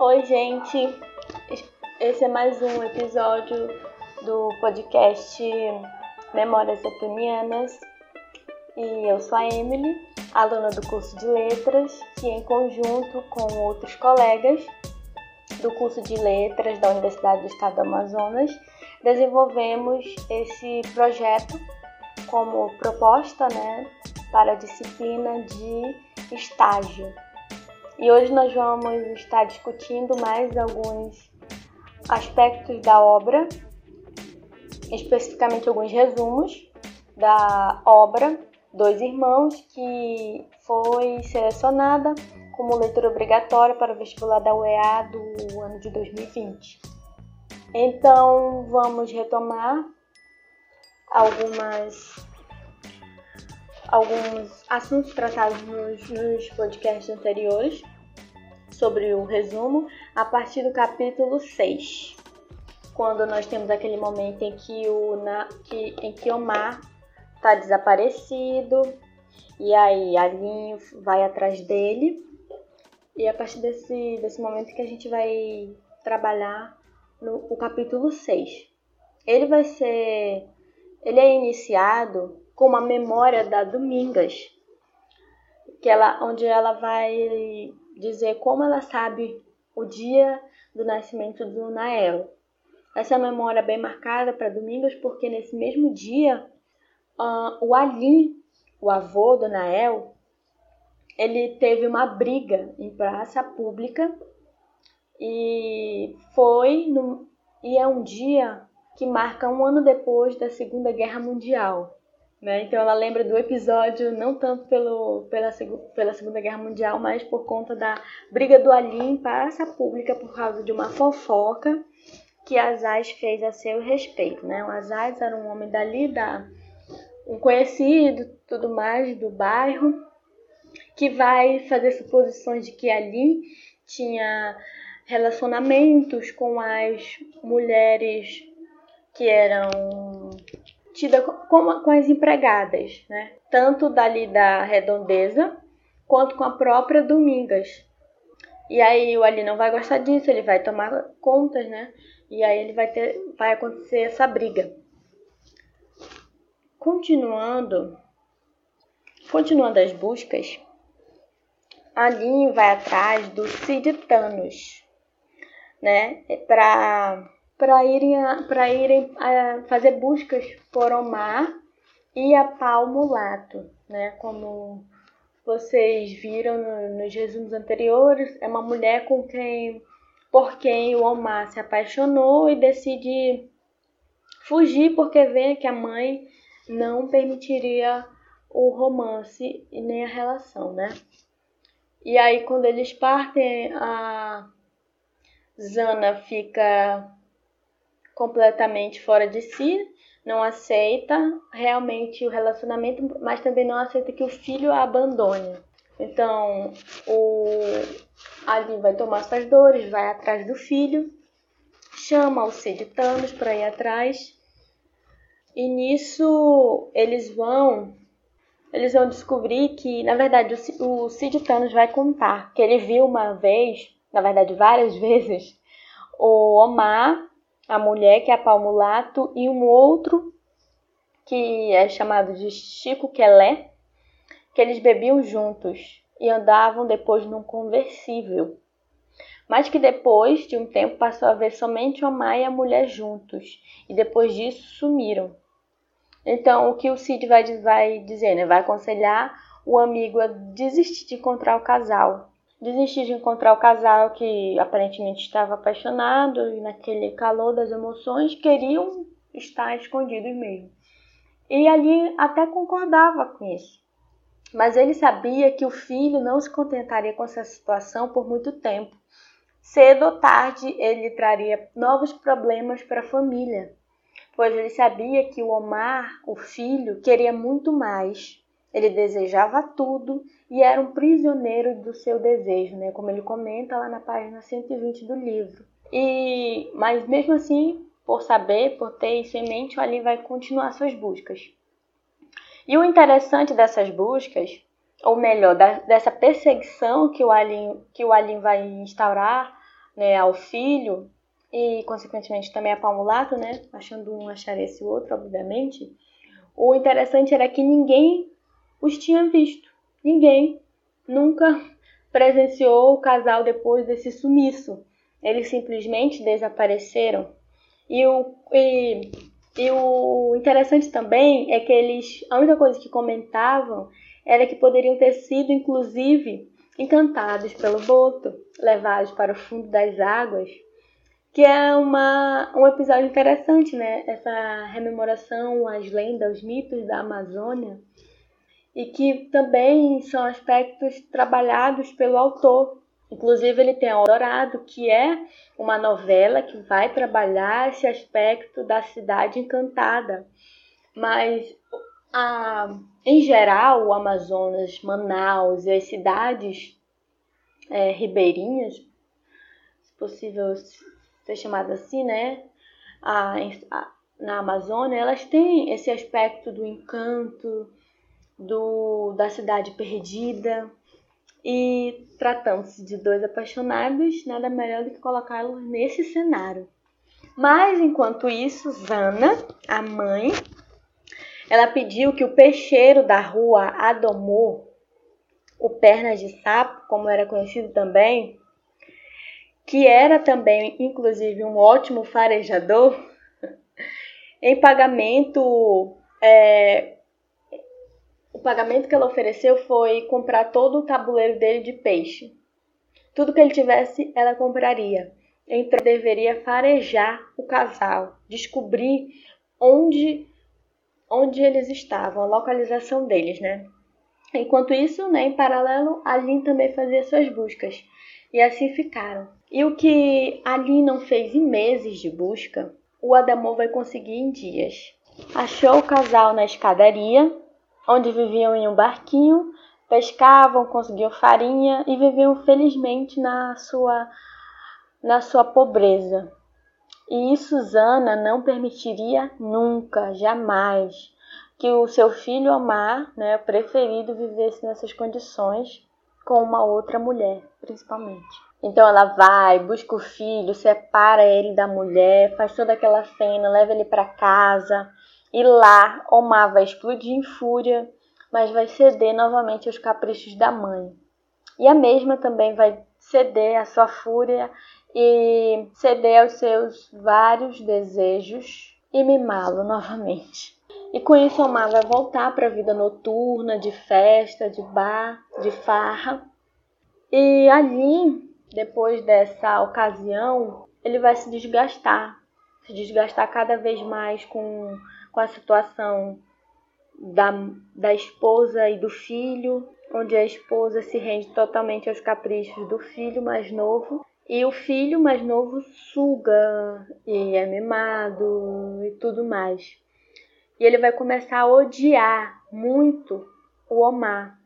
Oi, gente. Esse é mais um episódio do podcast Memórias Etonianas. E eu sou a Emily, aluna do curso de Letras, que em conjunto com outros colegas do curso de Letras da Universidade do Estado do Amazonas, desenvolvemos esse projeto como proposta né, para a disciplina de estágio. E hoje nós vamos estar discutindo mais alguns aspectos da obra, especificamente alguns resumos da obra Dois Irmãos, que foi selecionada como leitura obrigatória para o vestibular da UEA do ano de 2020. Então, vamos retomar algumas alguns assuntos tratados nos, nos podcasts anteriores sobre o resumo a partir do capítulo 6, quando nós temos aquele momento em que o na, que, em que Omar está desaparecido e aí Alinho vai atrás dele e é a partir desse, desse momento que a gente vai trabalhar no o capítulo 6. Ele vai ser ele é iniciado com uma memória da Domingas, que ela, onde ela vai dizer como ela sabe o dia do nascimento do Nael. Essa memória é bem marcada para Domingas, porque nesse mesmo dia, uh, o Alim, o avô do Nael, ele teve uma briga em praça pública e foi no, e é um dia que marca um ano depois da Segunda Guerra Mundial. Né? Então ela lembra do episódio não tanto pelo, pela, pela Segunda Guerra Mundial, mas por conta da briga do Alim para essa pública por causa de uma fofoca que Azaz fez a seu respeito. Né? O Azaz era um homem dali, da, um conhecido, tudo mais do bairro, que vai fazer suposições de que ali tinha relacionamentos com as mulheres que eram tidas como com as empregadas, né? Tanto dali da redondeza quanto com a própria Domingas. E aí o Ali não vai gostar disso, ele vai tomar contas, né? E aí ele vai ter, vai acontecer essa briga. Continuando, continuando as buscas, Ali vai atrás do Cid Thanos, né? Para para irem, para irem a fazer buscas por Omar e a Pau Mulato, né? Como vocês viram no, nos resumos anteriores, é uma mulher com quem, por quem o Omar se apaixonou e decide fugir porque vê que a mãe não permitiria o romance e nem a relação, né? E aí quando eles partem, a Zana fica completamente fora de si, não aceita realmente o relacionamento, mas também não aceita que o filho a abandone. Então, o Ali vai tomar suas dores, vai atrás do filho, chama o Cid Thanos para ir atrás. E nisso eles vão eles vão descobrir que, na verdade, o Cid Thanos vai contar que ele viu uma vez, na verdade, várias vezes, o Omar a mulher, que é a Palmulato, e um outro que é chamado de Chico Quelé, que eles bebiam juntos e andavam depois num conversível. Mas que depois de um tempo passou a ver somente o Omar e a mulher juntos, e depois disso sumiram. Então, o que o Cid vai, vai dizer, né? Vai aconselhar o amigo a desistir de encontrar o casal Desisti de encontrar o casal que aparentemente estava apaixonado e naquele calor das emoções queriam estar escondidos mesmo. E ali até concordava com isso. Mas ele sabia que o filho não se contentaria com essa situação por muito tempo. Cedo ou tarde ele traria novos problemas para a família, pois ele sabia que o Omar, o filho, queria muito mais. Ele desejava tudo e era um prisioneiro do seu desejo, né? Como ele comenta lá na página 120 do livro. E mas mesmo assim, por saber, por ter isso em mente, o Ali vai continuar suas buscas. E o interessante dessas buscas, ou melhor, da, dessa perseguição que o Ali que o Ali vai instaurar né, ao filho e, consequentemente, também a Palmulato, né, achando um achar esse outro, obviamente, o interessante era que ninguém os tinha visto. Ninguém nunca presenciou o casal depois desse sumiço. Eles simplesmente desapareceram. E o, e, e o interessante também é que eles, a única coisa que comentavam era que poderiam ter sido, inclusive, encantados pelo boto, levados para o fundo das águas, que é uma, um episódio interessante, né? Essa rememoração às lendas, os mitos da Amazônia, e que também são aspectos trabalhados pelo autor. Inclusive, ele tem Dourado, que é uma novela que vai trabalhar esse aspecto da cidade encantada. Mas, a, em geral, o Amazonas, Manaus e as cidades é, ribeirinhas, se possível ser chamada assim, né? A, a, na Amazônia, elas têm esse aspecto do encanto, do, da cidade perdida. E tratando-se de dois apaixonados, nada melhor do que colocá-los nesse cenário. Mas enquanto isso, Zana, a mãe, ela pediu que o peixeiro da rua Adomor, o Pernas de Sapo, como era conhecido também, que era também, inclusive, um ótimo farejador, em pagamento é, o pagamento que ela ofereceu foi comprar todo o tabuleiro dele de peixe. Tudo que ele tivesse, ela compraria. Então deveria farejar o casal, descobrir onde onde eles estavam, a localização deles, né? Enquanto isso, né, em paralelo, a Lin também fazia suas buscas. E assim ficaram. E o que a Lin não fez em meses de busca, o Adamor vai conseguir em dias. Achou o casal na escadaria, onde viviam em um barquinho, pescavam, conseguiam farinha e viviam felizmente na sua, na sua pobreza. E Susana não permitiria nunca, jamais, que o seu filho Omar, né, preferido, vivesse nessas condições com uma outra mulher, principalmente. Então ela vai, busca o filho, separa ele da mulher, faz toda aquela cena, leva ele para casa, e lá, Omar vai explodir em fúria, mas vai ceder novamente aos caprichos da mãe. E a mesma também vai ceder à sua fúria e ceder aos seus vários desejos e mimá-lo novamente. E com isso, Omar vai voltar para a vida noturna, de festa, de bar, de farra. E ali, depois dessa ocasião, ele vai se desgastar, se desgastar cada vez mais com com a situação da, da esposa e do filho, onde a esposa se rende totalmente aos caprichos do filho mais novo e o filho mais novo suga e é mimado e tudo mais. E ele vai começar a odiar muito o Omar.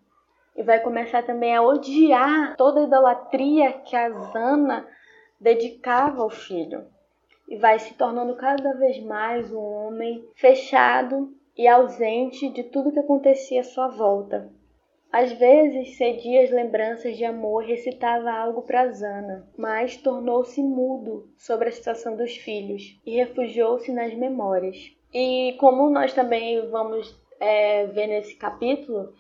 E vai começar também a odiar toda a idolatria que a Zana dedicava ao filho e vai se tornando cada vez mais um homem fechado e ausente de tudo que acontecia à sua volta. Às vezes cedia as lembranças de amor e recitava algo para Zana, mas tornou-se mudo sobre a situação dos filhos e refugiou-se nas memórias. E como nós também vamos é, ver nesse capítulo,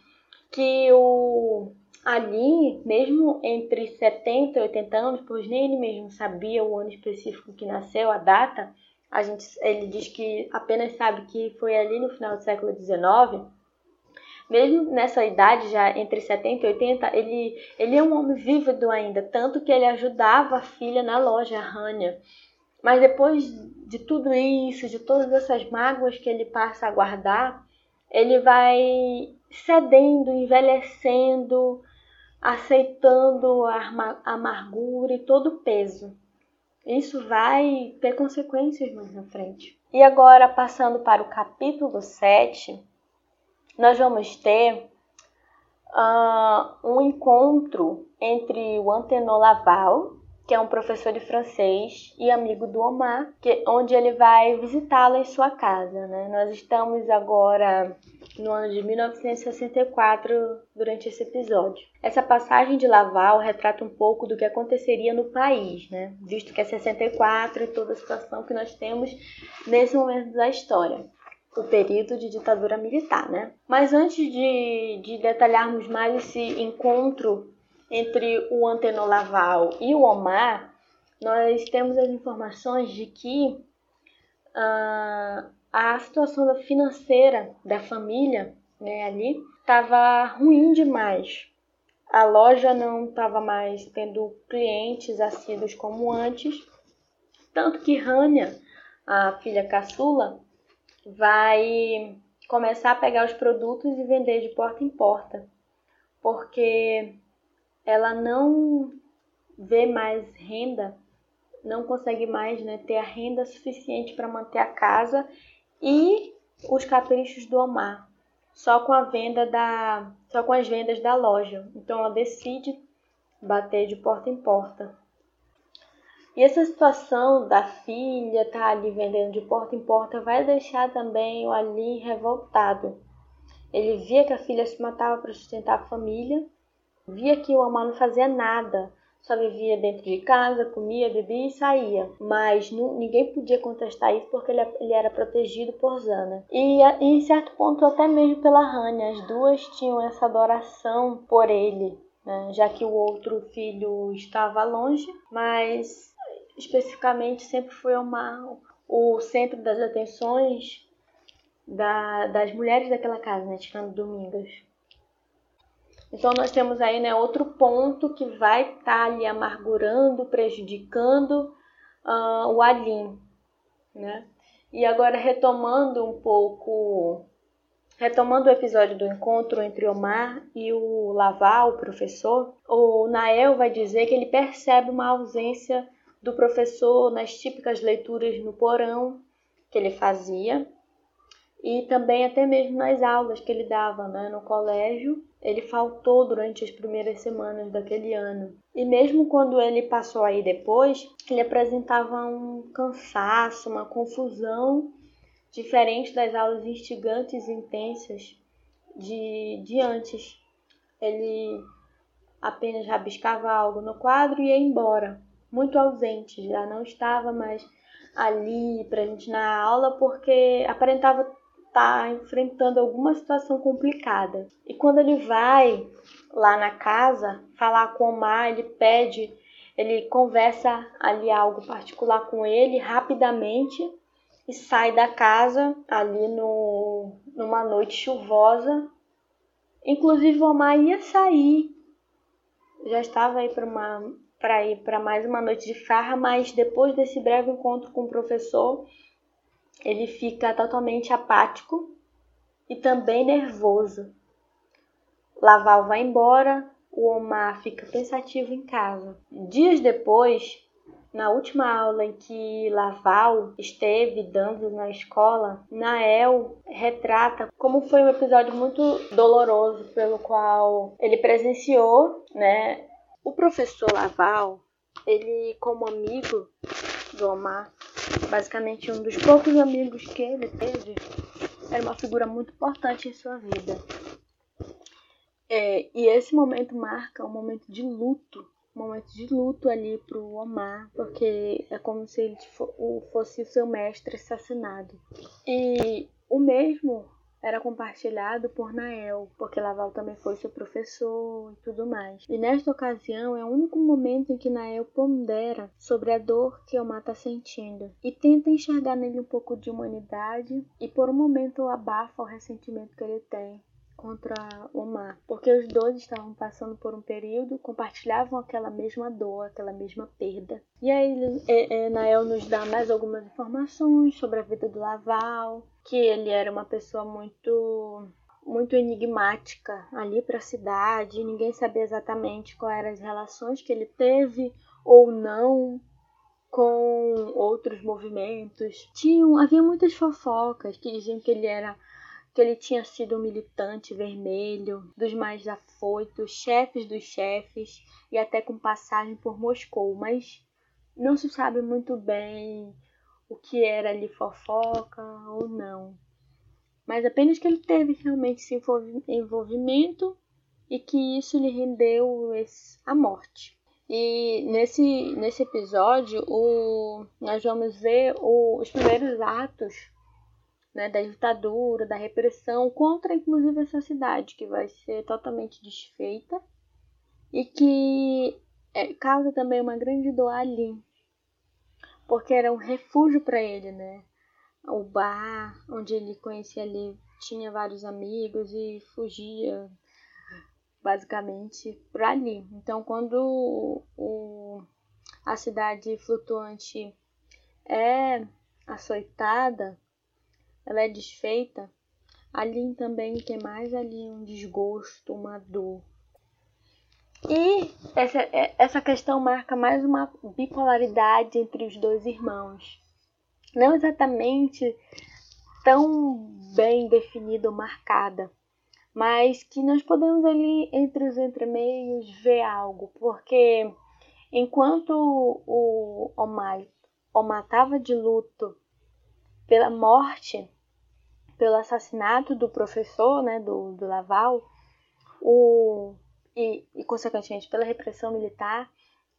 que o ali, mesmo entre 70 e 80 anos, pois nem ele mesmo sabia o ano específico que nasceu, a data, a gente, ele diz que apenas sabe que foi ali no final do século XIX. Mesmo nessa idade, já entre 70 e 80, ele, ele é um homem vívido ainda, tanto que ele ajudava a filha na loja, a Rania. Mas depois de tudo isso, de todas essas mágoas que ele passa a guardar, ele vai cedendo, envelhecendo, aceitando a amargura e todo o peso. Isso vai ter consequências mais na frente. E agora, passando para o capítulo 7, nós vamos ter uh, um encontro entre o Antenor Laval que é um professor de francês e amigo do Omar, que, onde ele vai visitá-lo em sua casa. Né? Nós estamos agora no ano de 1964 durante esse episódio. Essa passagem de Laval retrata um pouco do que aconteceria no país, né? visto que é 64 e toda a situação que nós temos nesse momento da história o período de ditadura militar, né? Mas antes de, de detalharmos mais esse encontro entre o Antenor Laval e o Omar, nós temos as informações de que uh, a situação financeira da família né, ali estava ruim demais. A loja não estava mais tendo clientes assíduos como antes, tanto que Rania, a filha caçula, vai começar a pegar os produtos e vender de porta em porta, porque ela não vê mais renda, não consegue mais né, ter a renda suficiente para manter a casa e os caprichos do Omar, só com a venda da, só com as vendas da loja. Então ela decide bater de porta em porta. E essa situação da filha tá ali vendendo de porta em porta vai deixar também o Ali revoltado. Ele via que a filha se matava para sustentar a família, via que o Amar não fazia nada, só vivia dentro de casa, comia, bebia e saía. Mas não, ninguém podia contestar isso porque ele, ele era protegido por Zana. E, e, em certo ponto até mesmo pela Rania. As duas tinham essa adoração por ele, né? já que o outro filho estava longe, mas especificamente sempre foi uma, o centro das atenções da, das mulheres daquela casa, né, tirando Domingas. Então nós temos aí né, outro ponto que vai estar tá ali amargurando, prejudicando uh, o Alim. Né? E agora retomando um pouco, retomando o episódio do encontro entre Omar e o Laval, o professor, o Nael vai dizer que ele percebe uma ausência do professor nas típicas leituras no porão que ele fazia e também até mesmo nas aulas que ele dava né, no colégio. Ele faltou durante as primeiras semanas daquele ano. E mesmo quando ele passou aí depois, ele apresentava um cansaço, uma confusão diferente das aulas instigantes e intensas de, de antes. Ele apenas rabiscava algo no quadro e ia embora muito ausente, já não estava mais ali presente na aula porque aparentava estar tá enfrentando alguma situação complicada. E quando ele vai lá na casa falar com o Omar, ele pede, ele conversa ali algo particular com ele rapidamente e sai da casa ali no, numa noite chuvosa. Inclusive o Omar ia sair, já estava aí para uma para ir para mais uma noite de farra, mas depois desse breve encontro com o professor, ele fica totalmente apático e também nervoso. Laval vai embora, o Omar fica pensativo em casa. Dias depois, na última aula em que Laval esteve dando na escola, Nael retrata como foi um episódio muito doloroso pelo qual ele presenciou, né, o professor Laval, ele como amigo do Omar, basicamente um dos poucos amigos que ele teve, era uma figura muito importante em sua vida. É, e esse momento marca um momento de luto, um momento de luto ali pro Omar, porque é como se ele fosse o seu mestre assassinado. E o mesmo era compartilhado por Nael, porque Laval também foi seu professor e tudo mais. E nesta ocasião é o único momento em que Nael pondera sobre a dor que Omar está sentindo e tenta enxergar nele um pouco de humanidade e por um momento abafa o ressentimento que ele tem contra Omar, porque os dois estavam passando por um período, compartilhavam aquela mesma dor, aquela mesma perda. E aí é, é, Nael nos dá mais algumas informações sobre a vida do Laval, que ele era uma pessoa muito muito enigmática ali para a cidade, ninguém sabia exatamente quais eram as relações que ele teve ou não com outros movimentos. Tinham, havia muitas fofocas que diziam que ele era que ele tinha sido um militante vermelho, dos mais afoitos, chefes dos chefes e até com passagem por Moscou, mas não se sabe muito bem o que era ali fofoca ou não. Mas apenas que ele teve realmente esse envolvimento e que isso lhe rendeu a morte. E nesse, nesse episódio, o, nós vamos ver o, os primeiros atos né, da ditadura, da repressão contra, inclusive, essa cidade, que vai ser totalmente desfeita e que é, causa também uma grande dor ali, porque era um refúgio para ele, né? O bar onde ele conhecia ali tinha vários amigos e fugia basicamente para ali. Então, quando o, a cidade flutuante é açoitada, ela é desfeita, ali também tem mais ali um desgosto, uma dor. E essa, é, essa questão marca mais uma bipolaridade entre os dois irmãos. Não exatamente tão bem definida ou marcada, mas que nós podemos ali entre os entremeios ver algo, porque enquanto o Omar, Omar estava de luto pela morte, pelo assassinato do professor, né, do, do Laval, o, e, e, consequentemente pela repressão militar,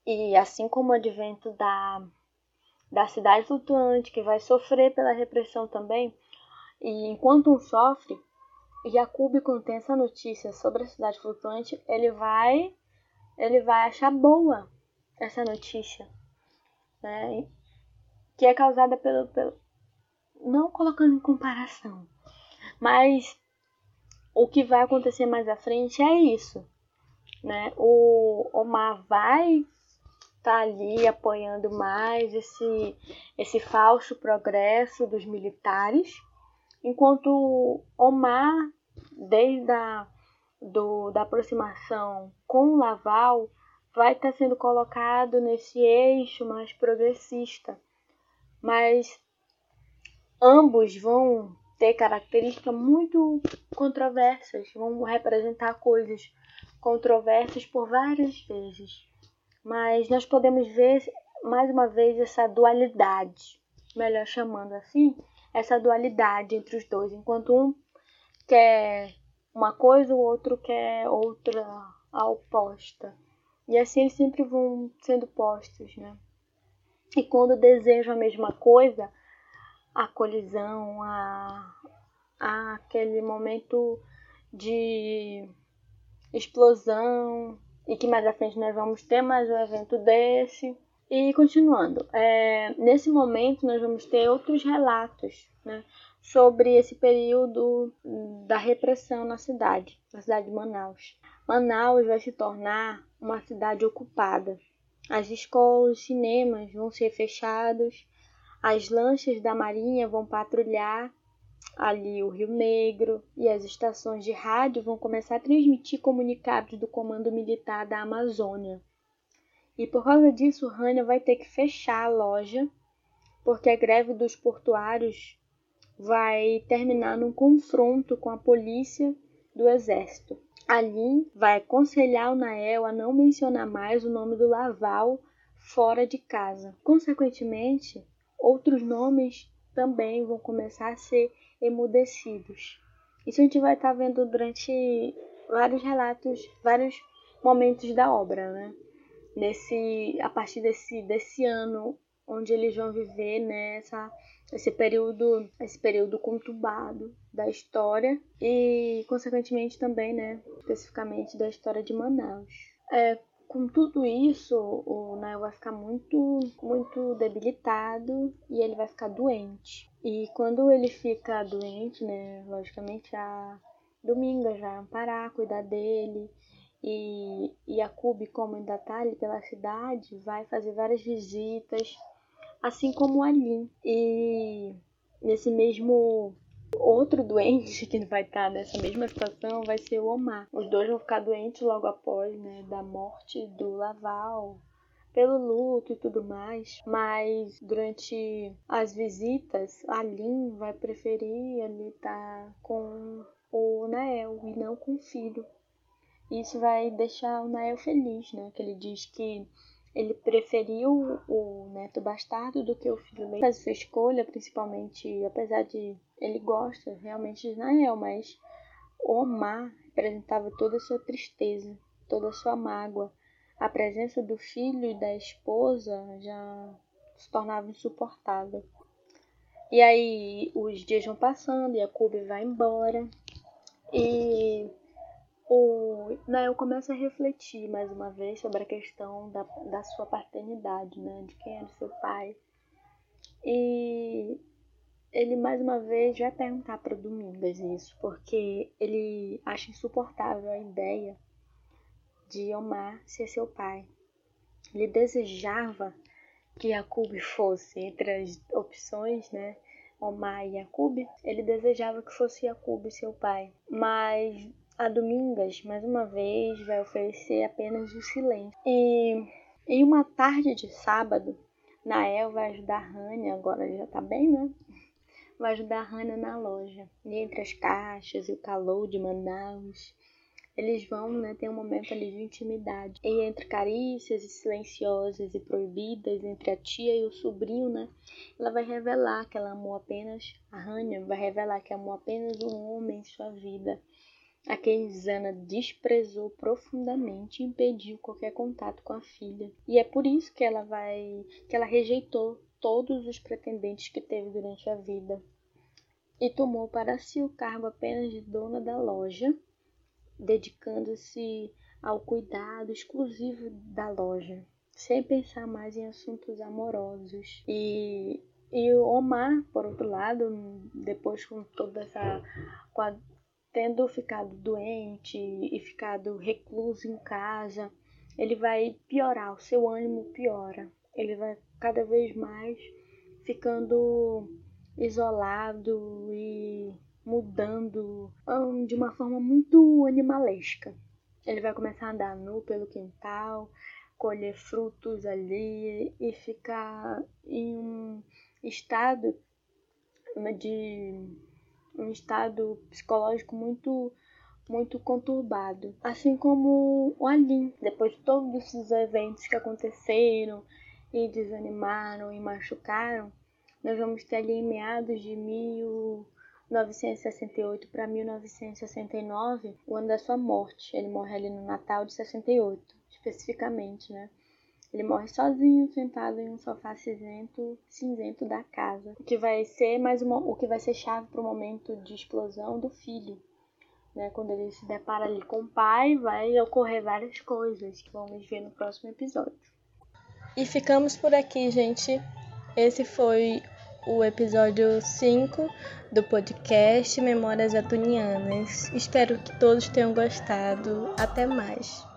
e assim como o advento da, da cidade flutuante, que vai sofrer pela repressão também, e enquanto um sofre, Jacob contém essa notícia sobre a cidade flutuante, ele vai ele vai achar boa essa notícia, né? Que é causada pelo, pelo, não colocando em comparação, mas o que vai acontecer mais à frente é isso, né? O Omar vai estar tá ali apoiando mais esse esse falso progresso dos militares, enquanto Omar desde a do, da aproximação com o Laval vai estar tá sendo colocado nesse eixo mais progressista, mas ambos vão ter características muito controversas, vão representar coisas controversas por várias vezes. Mas nós podemos ver mais uma vez essa dualidade, melhor chamando assim, essa dualidade entre os dois, enquanto um quer uma coisa, o outro quer outra a oposta. E assim eles sempre vão sendo postos, né? E quando desejam a mesma coisa, a colisão, a, a aquele momento de explosão e que mais à frente nós vamos ter mais um evento desse. E continuando, é, nesse momento nós vamos ter outros relatos né, sobre esse período da repressão na cidade, na cidade de Manaus. Manaus vai se tornar uma cidade ocupada. As escolas, os cinemas vão ser fechados as lanchas da Marinha vão patrulhar ali o Rio Negro e as estações de rádio vão começar a transmitir comunicados do Comando Militar da Amazônia. E por causa disso, Rania vai ter que fechar a loja, porque a greve dos portuários vai terminar num confronto com a polícia do exército. Ali vai aconselhar o Nael a não mencionar mais o nome do Laval fora de casa. Consequentemente, outros nomes também vão começar a ser emudecidos. Isso a gente vai estar tá vendo durante vários relatos, vários momentos da obra, né? Nesse, a partir desse, desse ano onde eles vão viver nessa né, esse período esse período conturbado da história e consequentemente também né especificamente da história de Manaus é, com tudo isso, o Nael vai ficar muito, muito debilitado e ele vai ficar doente. E quando ele fica doente, né, logicamente a Dominga já vai amparar, cuidar dele. E, e a Cube, como ainda tá ali pela cidade, vai fazer várias visitas, assim como a Lin. E nesse mesmo Outro doente que vai estar nessa mesma situação vai ser o Omar. Os dois vão ficar doentes logo após, né, da morte do Laval, pelo luto e tudo mais, mas durante as visitas, a Lin vai preferir ali estar com o Nael e não com o filho. Isso vai deixar o Nael feliz, né? Que ele diz que ele preferiu o neto bastardo do que o filho legítimo. Faz sua escolha, principalmente, apesar de ele gosta realmente de Nael, mas Omar representava toda a sua tristeza, toda a sua mágoa a presença do filho e da esposa já se tornava insuportável. E aí os dias vão passando e a Cube vai embora. E o Nael começa a refletir mais uma vez sobre a questão da, da sua paternidade, né? De quem era seu pai. E ele mais uma vez vai perguntar para Domingas isso, porque ele acha insuportável a ideia de Omar ser seu pai. Ele desejava que Yacub fosse entre as opções, né? Omar e Yacub, ele desejava que fosse Yacub seu pai. Mas a Domingas, mais uma vez, vai oferecer apenas o silêncio. E em uma tarde de sábado, Nael vai ajudar Rania, agora já tá bem, né? Vai ajudar Rania na loja. E entre as caixas e o calor de Manaus, eles vão né, ter um momento ali de intimidade. E entre carícias silenciosas e proibidas, entre a tia e o sobrinho, né, ela vai revelar que ela amou apenas a Hania, vai revelar que amou apenas um homem em sua vida, a quem Zana desprezou profundamente e impediu qualquer contato com a filha. E é por isso que ela vai, que ela rejeitou todos os pretendentes que teve durante a vida e tomou para si o cargo apenas de dona da loja dedicando-se ao cuidado exclusivo da loja, sem pensar mais em assuntos amorosos. E, e Omar, por outro lado, depois com toda essa. A, tendo ficado doente e ficado recluso em casa, ele vai piorar, o seu ânimo piora. Ele vai cada vez mais ficando isolado e mudando um, de uma forma muito animalesca. Ele vai começar a andar nu pelo quintal, colher frutos ali e ficar em um estado de um estado psicológico muito muito conturbado, assim como o Alim, depois de todos esses eventos que aconteceram e desanimaram e machucaram, nós vamos ter ali em meados de mil 1968 para 1969, o ano da sua morte. Ele morre ali no Natal de 68, especificamente, né? Ele morre sozinho, sentado em um sofá cinzento, cinzento da casa, o que vai ser mais uma, o que vai ser chave para o momento de explosão do filho. Né? Quando ele se depara ali com o pai, vai ocorrer várias coisas que vamos ver no próximo episódio. E ficamos por aqui, gente. Esse foi o episódio 5 do podcast Memórias Atunianas. Espero que todos tenham gostado. Até mais.